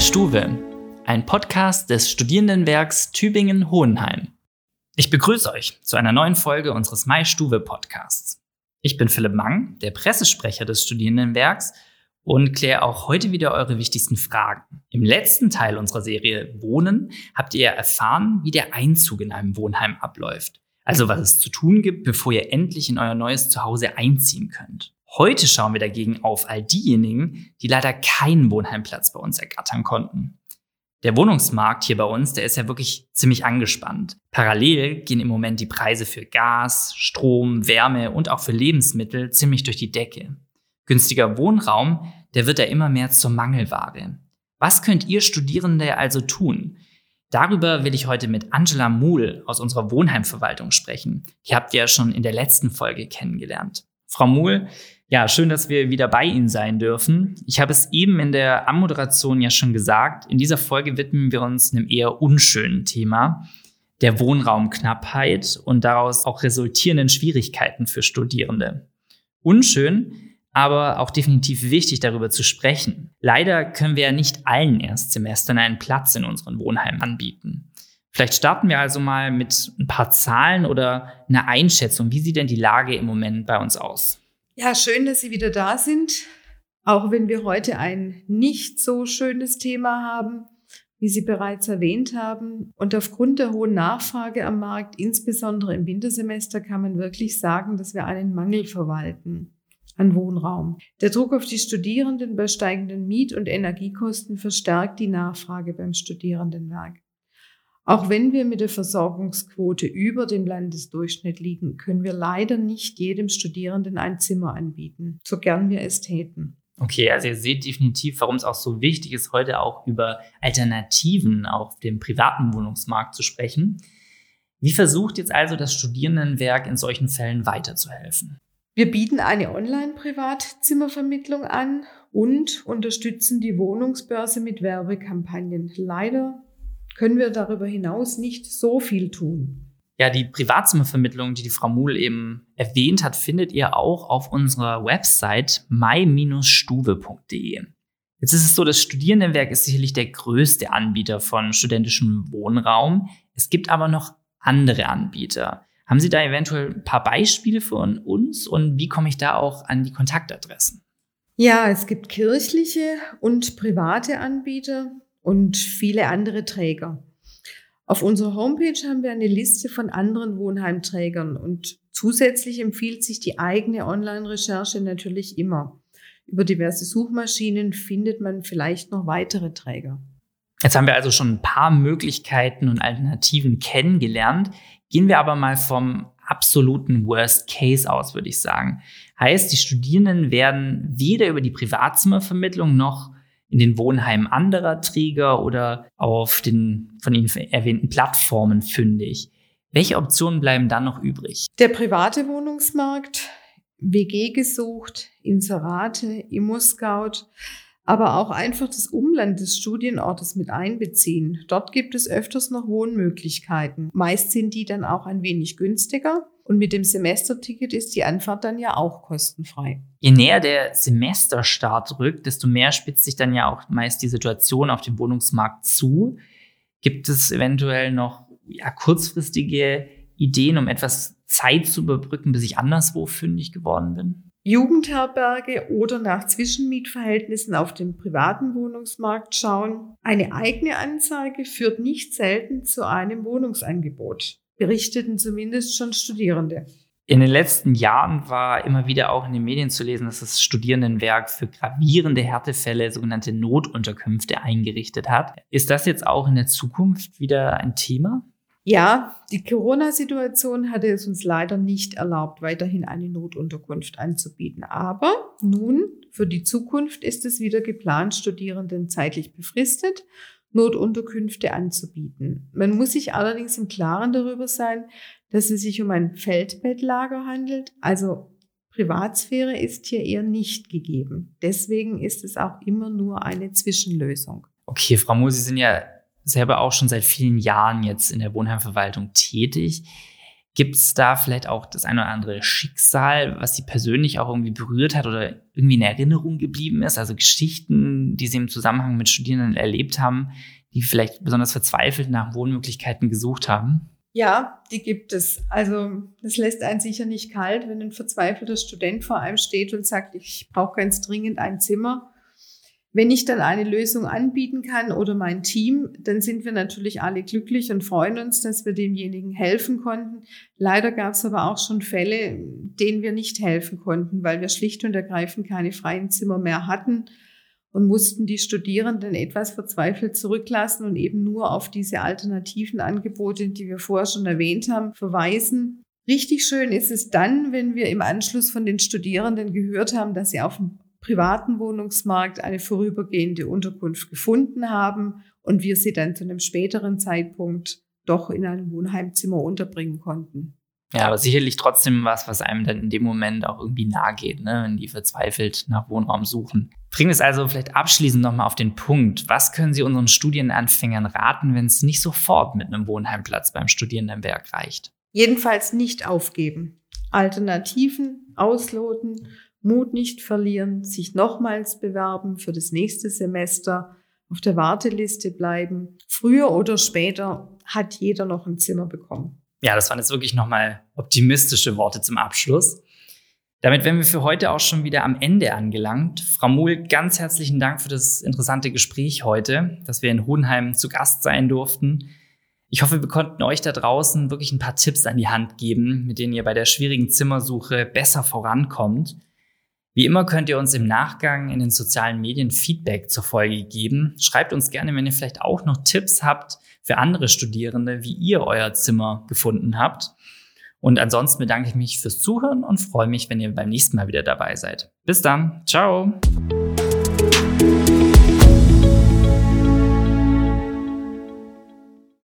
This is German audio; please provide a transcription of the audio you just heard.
Stuwe, ein Podcast des Studierendenwerks Tübingen-Hohenheim. Ich begrüße euch zu einer neuen Folge unseres Mai Stuwe Podcasts. Ich bin Philipp Mang, der Pressesprecher des Studierendenwerks und kläre auch heute wieder eure wichtigsten Fragen. Im letzten Teil unserer Serie Wohnen habt ihr erfahren, wie der Einzug in einem Wohnheim abläuft. Also was es zu tun gibt, bevor ihr endlich in euer neues Zuhause einziehen könnt. Heute schauen wir dagegen auf all diejenigen, die leider keinen Wohnheimplatz bei uns ergattern konnten. Der Wohnungsmarkt hier bei uns, der ist ja wirklich ziemlich angespannt. Parallel gehen im Moment die Preise für Gas, Strom, Wärme und auch für Lebensmittel ziemlich durch die Decke. Günstiger Wohnraum, der wird ja immer mehr zur Mangelware. Was könnt ihr Studierende also tun? Darüber will ich heute mit Angela Muhl aus unserer Wohnheimverwaltung sprechen. Die habt ihr ja schon in der letzten Folge kennengelernt. Frau Muhl, ja, schön, dass wir wieder bei Ihnen sein dürfen. Ich habe es eben in der Ammoderation ja schon gesagt. In dieser Folge widmen wir uns einem eher unschönen Thema, der Wohnraumknappheit und daraus auch resultierenden Schwierigkeiten für Studierende. Unschön, aber auch definitiv wichtig, darüber zu sprechen. Leider können wir ja nicht allen Erstsemestern einen Platz in unseren Wohnheimen anbieten. Vielleicht starten wir also mal mit ein paar Zahlen oder einer Einschätzung. Wie sieht denn die Lage im Moment bei uns aus? Ja, schön, dass Sie wieder da sind. Auch wenn wir heute ein nicht so schönes Thema haben, wie Sie bereits erwähnt haben. Und aufgrund der hohen Nachfrage am Markt, insbesondere im Wintersemester, kann man wirklich sagen, dass wir einen Mangel verwalten an Wohnraum. Der Druck auf die Studierenden bei steigenden Miet- und Energiekosten verstärkt die Nachfrage beim Studierendenwerk. Auch wenn wir mit der Versorgungsquote über dem Landesdurchschnitt liegen, können wir leider nicht jedem Studierenden ein Zimmer anbieten, so gern wir es täten. Okay, also ihr seht definitiv, warum es auch so wichtig ist, heute auch über Alternativen auf dem privaten Wohnungsmarkt zu sprechen. Wie versucht jetzt also das Studierendenwerk in solchen Fällen weiterzuhelfen? Wir bieten eine Online-Privatzimmervermittlung an und unterstützen die Wohnungsbörse mit Werbekampagnen. Leider können wir darüber hinaus nicht so viel tun. Ja, die Privatzimmervermittlung, die die Frau Muhl eben erwähnt hat, findet ihr auch auf unserer Website my-stube.de. Jetzt ist es so, das Studierendenwerk ist sicherlich der größte Anbieter von studentischem Wohnraum. Es gibt aber noch andere Anbieter. Haben Sie da eventuell ein paar Beispiele von uns und wie komme ich da auch an die Kontaktadressen? Ja, es gibt kirchliche und private Anbieter und viele andere Träger. Auf unserer Homepage haben wir eine Liste von anderen Wohnheimträgern und zusätzlich empfiehlt sich die eigene Online-Recherche natürlich immer. Über diverse Suchmaschinen findet man vielleicht noch weitere Träger. Jetzt haben wir also schon ein paar Möglichkeiten und Alternativen kennengelernt. Gehen wir aber mal vom absoluten Worst Case aus, würde ich sagen. Heißt, die Studierenden werden weder über die Privatzimmervermittlung noch in den Wohnheimen anderer Träger oder auf den von Ihnen erwähnten Plattformen fündig. Welche Optionen bleiben dann noch übrig? Der private Wohnungsmarkt, WG gesucht, Inserate, Immo-Scout, aber auch einfach das Umland des Studienortes mit einbeziehen. Dort gibt es öfters noch Wohnmöglichkeiten. Meist sind die dann auch ein wenig günstiger und mit dem Semesterticket ist die Anfahrt dann ja auch kostenfrei. Je näher der Semesterstart rückt, desto mehr spitzt sich dann ja auch meist die Situation auf dem Wohnungsmarkt zu. Gibt es eventuell noch ja, kurzfristige Ideen, um etwas Zeit zu überbrücken, bis ich anderswo fündig geworden bin? Jugendherberge oder nach Zwischenmietverhältnissen auf dem privaten Wohnungsmarkt schauen. Eine eigene Anzeige führt nicht selten zu einem Wohnungsangebot berichteten zumindest schon Studierende. In den letzten Jahren war immer wieder auch in den Medien zu lesen, dass das Studierendenwerk für gravierende Härtefälle sogenannte Notunterkünfte eingerichtet hat. Ist das jetzt auch in der Zukunft wieder ein Thema? Ja, die Corona-Situation hatte es uns leider nicht erlaubt, weiterhin eine Notunterkunft anzubieten. Aber nun, für die Zukunft ist es wieder geplant, Studierenden zeitlich befristet Notunterkünfte anzubieten. Man muss sich allerdings im Klaren darüber sein, dass es sich um ein Feldbettlager handelt, also Privatsphäre ist hier eher nicht gegeben. Deswegen ist es auch immer nur eine Zwischenlösung. Okay, Frau Moos, Sie sind ja selber auch schon seit vielen Jahren jetzt in der Wohnheimverwaltung tätig. Gibt es da vielleicht auch das eine oder andere Schicksal, was Sie persönlich auch irgendwie berührt hat oder irgendwie in Erinnerung geblieben ist? Also Geschichten, die Sie im Zusammenhang mit Studierenden erlebt haben, die vielleicht besonders verzweifelt nach Wohnmöglichkeiten gesucht haben? Ja, die gibt es. Also das lässt einen sicher nicht kalt, wenn ein verzweifelter Student vor einem steht und sagt, ich brauche ganz dringend ein Zimmer. Wenn ich dann eine Lösung anbieten kann oder mein Team, dann sind wir natürlich alle glücklich und freuen uns, dass wir demjenigen helfen konnten. Leider gab es aber auch schon Fälle, denen wir nicht helfen konnten, weil wir schlicht und ergreifend keine freien Zimmer mehr hatten und mussten die Studierenden etwas verzweifelt zurücklassen und eben nur auf diese alternativen Angebote, die wir vorher schon erwähnt haben, verweisen. Richtig schön ist es dann, wenn wir im Anschluss von den Studierenden gehört haben, dass sie auf dem privaten Wohnungsmarkt eine vorübergehende Unterkunft gefunden haben und wir sie dann zu einem späteren Zeitpunkt doch in einem Wohnheimzimmer unterbringen konnten. Ja, aber sicherlich trotzdem was, was einem dann in dem Moment auch irgendwie nahe geht, ne? wenn die verzweifelt nach Wohnraum suchen. Bringen wir es also vielleicht abschließend nochmal auf den Punkt. Was können Sie unseren Studienanfängern raten, wenn es nicht sofort mit einem Wohnheimplatz beim Studierendenwerk reicht? Jedenfalls nicht aufgeben. Alternativen ausloten, Mut nicht verlieren, sich nochmals bewerben für das nächste Semester, auf der Warteliste bleiben. Früher oder später hat jeder noch ein Zimmer bekommen. Ja, das waren jetzt wirklich nochmal optimistische Worte zum Abschluss. Damit wären wir für heute auch schon wieder am Ende angelangt. Frau Muhl, ganz herzlichen Dank für das interessante Gespräch heute, dass wir in Hohenheim zu Gast sein durften. Ich hoffe, wir konnten euch da draußen wirklich ein paar Tipps an die Hand geben, mit denen ihr bei der schwierigen Zimmersuche besser vorankommt. Wie immer könnt ihr uns im Nachgang in den sozialen Medien Feedback zur Folge geben. Schreibt uns gerne, wenn ihr vielleicht auch noch Tipps habt für andere Studierende, wie ihr euer Zimmer gefunden habt. Und ansonsten bedanke ich mich fürs Zuhören und freue mich, wenn ihr beim nächsten Mal wieder dabei seid. Bis dann. Ciao.